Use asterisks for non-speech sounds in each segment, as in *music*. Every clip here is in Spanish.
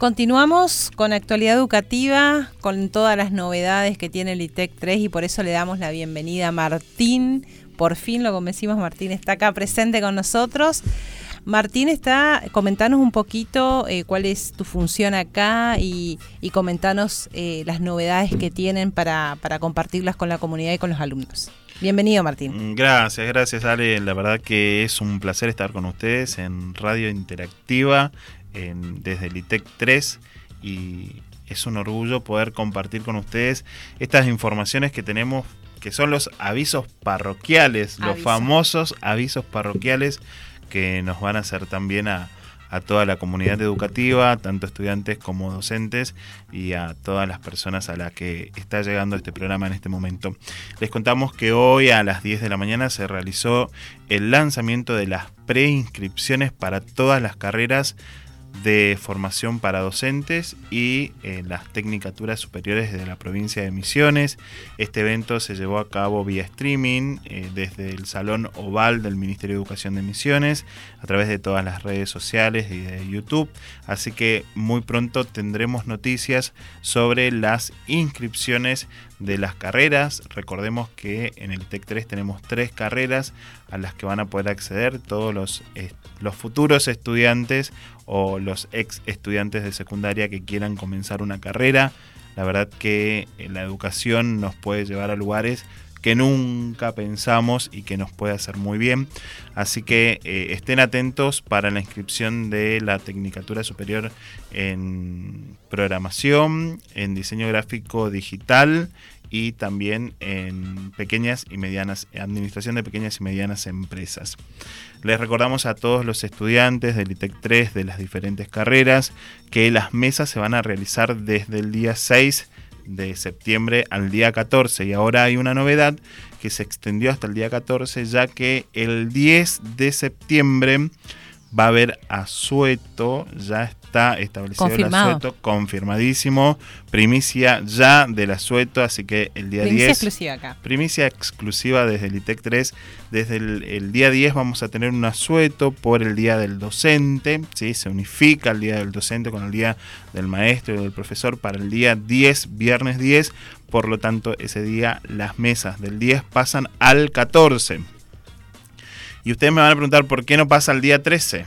Continuamos con actualidad educativa, con todas las novedades que tiene el ITEC 3 y por eso le damos la bienvenida a Martín. Por fin lo convencimos, Martín está acá presente con nosotros. Martín está, comentanos un poquito eh, cuál es tu función acá y, comentanos eh, las novedades que tienen para, para compartirlas con la comunidad y con los alumnos. Bienvenido, Martín. Mm, gracias, gracias, Ale. La verdad que es un placer estar con ustedes en Radio Interactiva desde el ITEC 3 y es un orgullo poder compartir con ustedes estas informaciones que tenemos, que son los avisos parroquiales, los famosos avisos parroquiales que nos van a hacer también a, a toda la comunidad educativa, tanto estudiantes como docentes y a todas las personas a las que está llegando este programa en este momento. Les contamos que hoy a las 10 de la mañana se realizó el lanzamiento de las preinscripciones para todas las carreras de formación para docentes y eh, las tecnicaturas superiores de la provincia de Misiones. Este evento se llevó a cabo vía streaming eh, desde el Salón Oval del Ministerio de Educación de Misiones, a través de todas las redes sociales y de YouTube. Así que muy pronto tendremos noticias sobre las inscripciones de las carreras. Recordemos que en el TEC 3 tenemos tres carreras a las que van a poder acceder todos los, eh, los futuros estudiantes o los ex estudiantes de secundaria que quieran comenzar una carrera. La verdad que eh, la educación nos puede llevar a lugares que nunca pensamos y que nos puede hacer muy bien. Así que eh, estén atentos para la inscripción de la Tecnicatura Superior en Programación, en Diseño Gráfico Digital y también en pequeñas y medianas, administración de pequeñas y medianas empresas. Les recordamos a todos los estudiantes del ITEC 3 de las diferentes carreras que las mesas se van a realizar desde el día 6 de septiembre al día 14 y ahora hay una novedad que se extendió hasta el día 14 ya que el 10 de septiembre va a haber asueto, ya está establecido el asueto, confirmadísimo, primicia ya del asueto, así que el día primicia 10... exclusiva acá. Primicia exclusiva desde el ITEC 3, desde el, día 10 vamos a tener un asueto por el día del docente, ¿sí? se unifica el día del docente con el día del maestro y del profesor para el día 10, viernes 10, por lo tanto ese día las mesas del 10 pasan al 14. Y ustedes me van a preguntar por qué no pasa el día 13.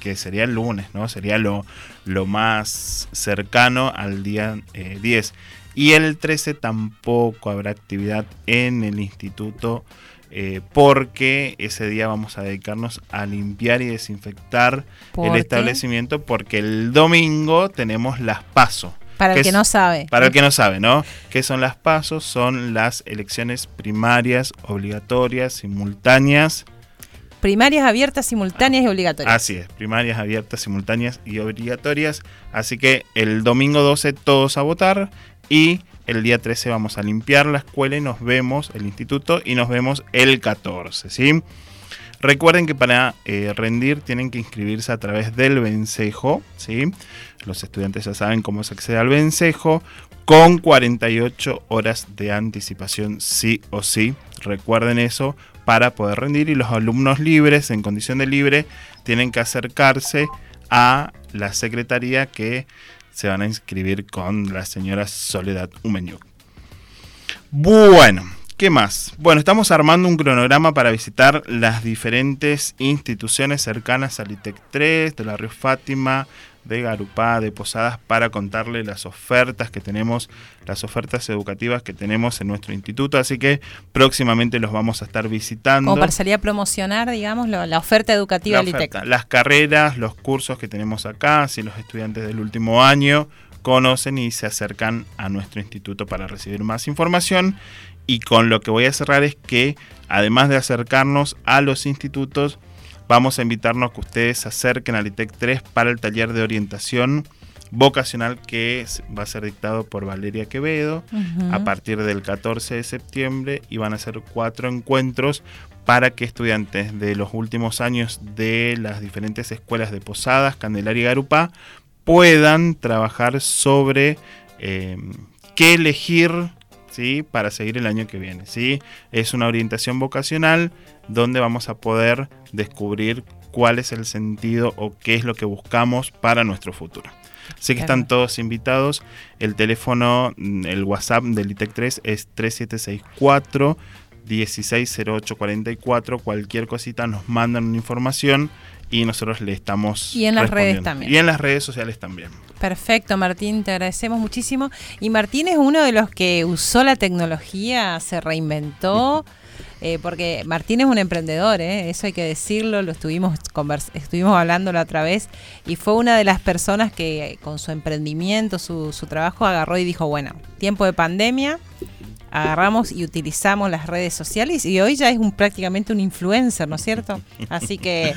Que sería el lunes, ¿no? Sería lo, lo más cercano al día 10. Eh, y el 13 tampoco habrá actividad en el instituto eh, porque ese día vamos a dedicarnos a limpiar y desinfectar el establecimiento porque el domingo tenemos las pasos. Para el que no sabe. Para el que no sabe, ¿no? ¿Qué son las pasos? Son las elecciones primarias obligatorias, simultáneas Primarias abiertas, simultáneas y obligatorias. Así es, primarias abiertas, simultáneas y obligatorias. Así que el domingo 12 todos a votar y el día 13 vamos a limpiar la escuela y nos vemos, el instituto, y nos vemos el 14, ¿sí? Recuerden que para eh, rendir tienen que inscribirse a través del vencejo, ¿sí? Los estudiantes ya saben cómo se accede al vencejo, con 48 horas de anticipación, sí o sí. Recuerden eso para poder rendir y los alumnos libres, en condición de libre, tienen que acercarse a la secretaría que se van a inscribir con la señora Soledad Umeñuc. Bueno, ¿qué más? Bueno, estamos armando un cronograma para visitar las diferentes instituciones cercanas al ITEC 3, de la Río Fátima, de Garupá, de Posadas, para contarle las ofertas que tenemos, las ofertas educativas que tenemos en nuestro instituto. Así que próximamente los vamos a estar visitando. Como para salir a promocionar, digamos, la oferta educativa del ITEC. Las carreras, los cursos que tenemos acá, si los estudiantes del último año conocen y se acercan a nuestro instituto para recibir más información. Y con lo que voy a cerrar es que, además de acercarnos a los institutos, vamos a invitarnos a que ustedes se acerquen al ITEC 3 para el taller de orientación vocacional que va a ser dictado por Valeria Quevedo a partir del 14 de septiembre y van a ser cuatro encuentros para que estudiantes de los últimos años de las diferentes escuelas de Posadas, Candelaria y Garupá puedan trabajar sobre eh, qué elegir ¿sí? para seguir el año que viene. ¿sí? Es una orientación vocacional donde vamos a poder descubrir cuál es el sentido o qué es lo que buscamos para nuestro futuro. Así que están todos invitados. El teléfono, mm, el WhatsApp del ITEC 3 es 3764 160844. Cualquier cosita nos mandan una información y nosotros le estamos. Y en las redes también. Y en las redes sociales también. Perfecto, Martín, te agradecemos muchísimo. Y Martín es uno de los que usó la tecnología, se reinventó. Eh, porque Martín es un emprendedor, ¿eh? eso hay que decirlo, lo estuvimos, estuvimos hablando la otra vez, y fue una de las personas que con su emprendimiento, su, su trabajo, agarró y dijo, bueno, tiempo de pandemia, agarramos y utilizamos las redes sociales y hoy ya es un prácticamente un influencer, ¿no es cierto? *laughs* Así que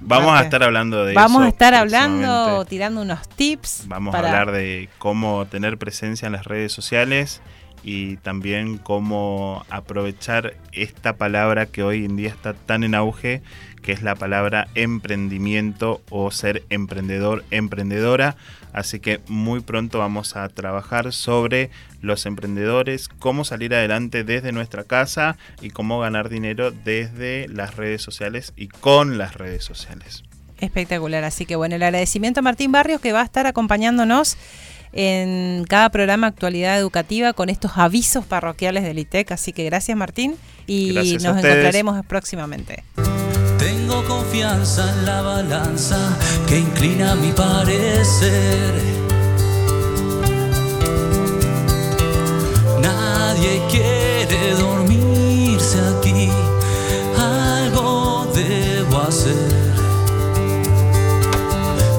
Vamos a estar hablando de Vamos a estar hablando, tirando unos tips. Vamos a hablar de cómo tener presencia en las redes sociales y también cómo aprovechar esta palabra que hoy en día está tan en auge, que es la palabra emprendimiento o ser emprendedor, emprendedora. Así que muy pronto vamos a trabajar sobre los emprendedores, cómo salir adelante desde nuestra casa y cómo ganar dinero desde las redes sociales y con las redes sociales. Espectacular, así que bueno, el agradecimiento a Martín Barrios que va a estar acompañándonos en cada programa Actualidad Educativa con estos avisos parroquiales del ITEC. Así que gracias Martín y nos encontraremos próximamente. Confianza en la balanza que inclina mi parecer. Nadie quiere dormirse aquí, algo debo hacer.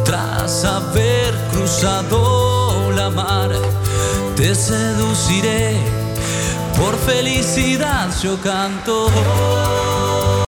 Tras haber cruzado mar, te seduciré, por felicidad yo canto.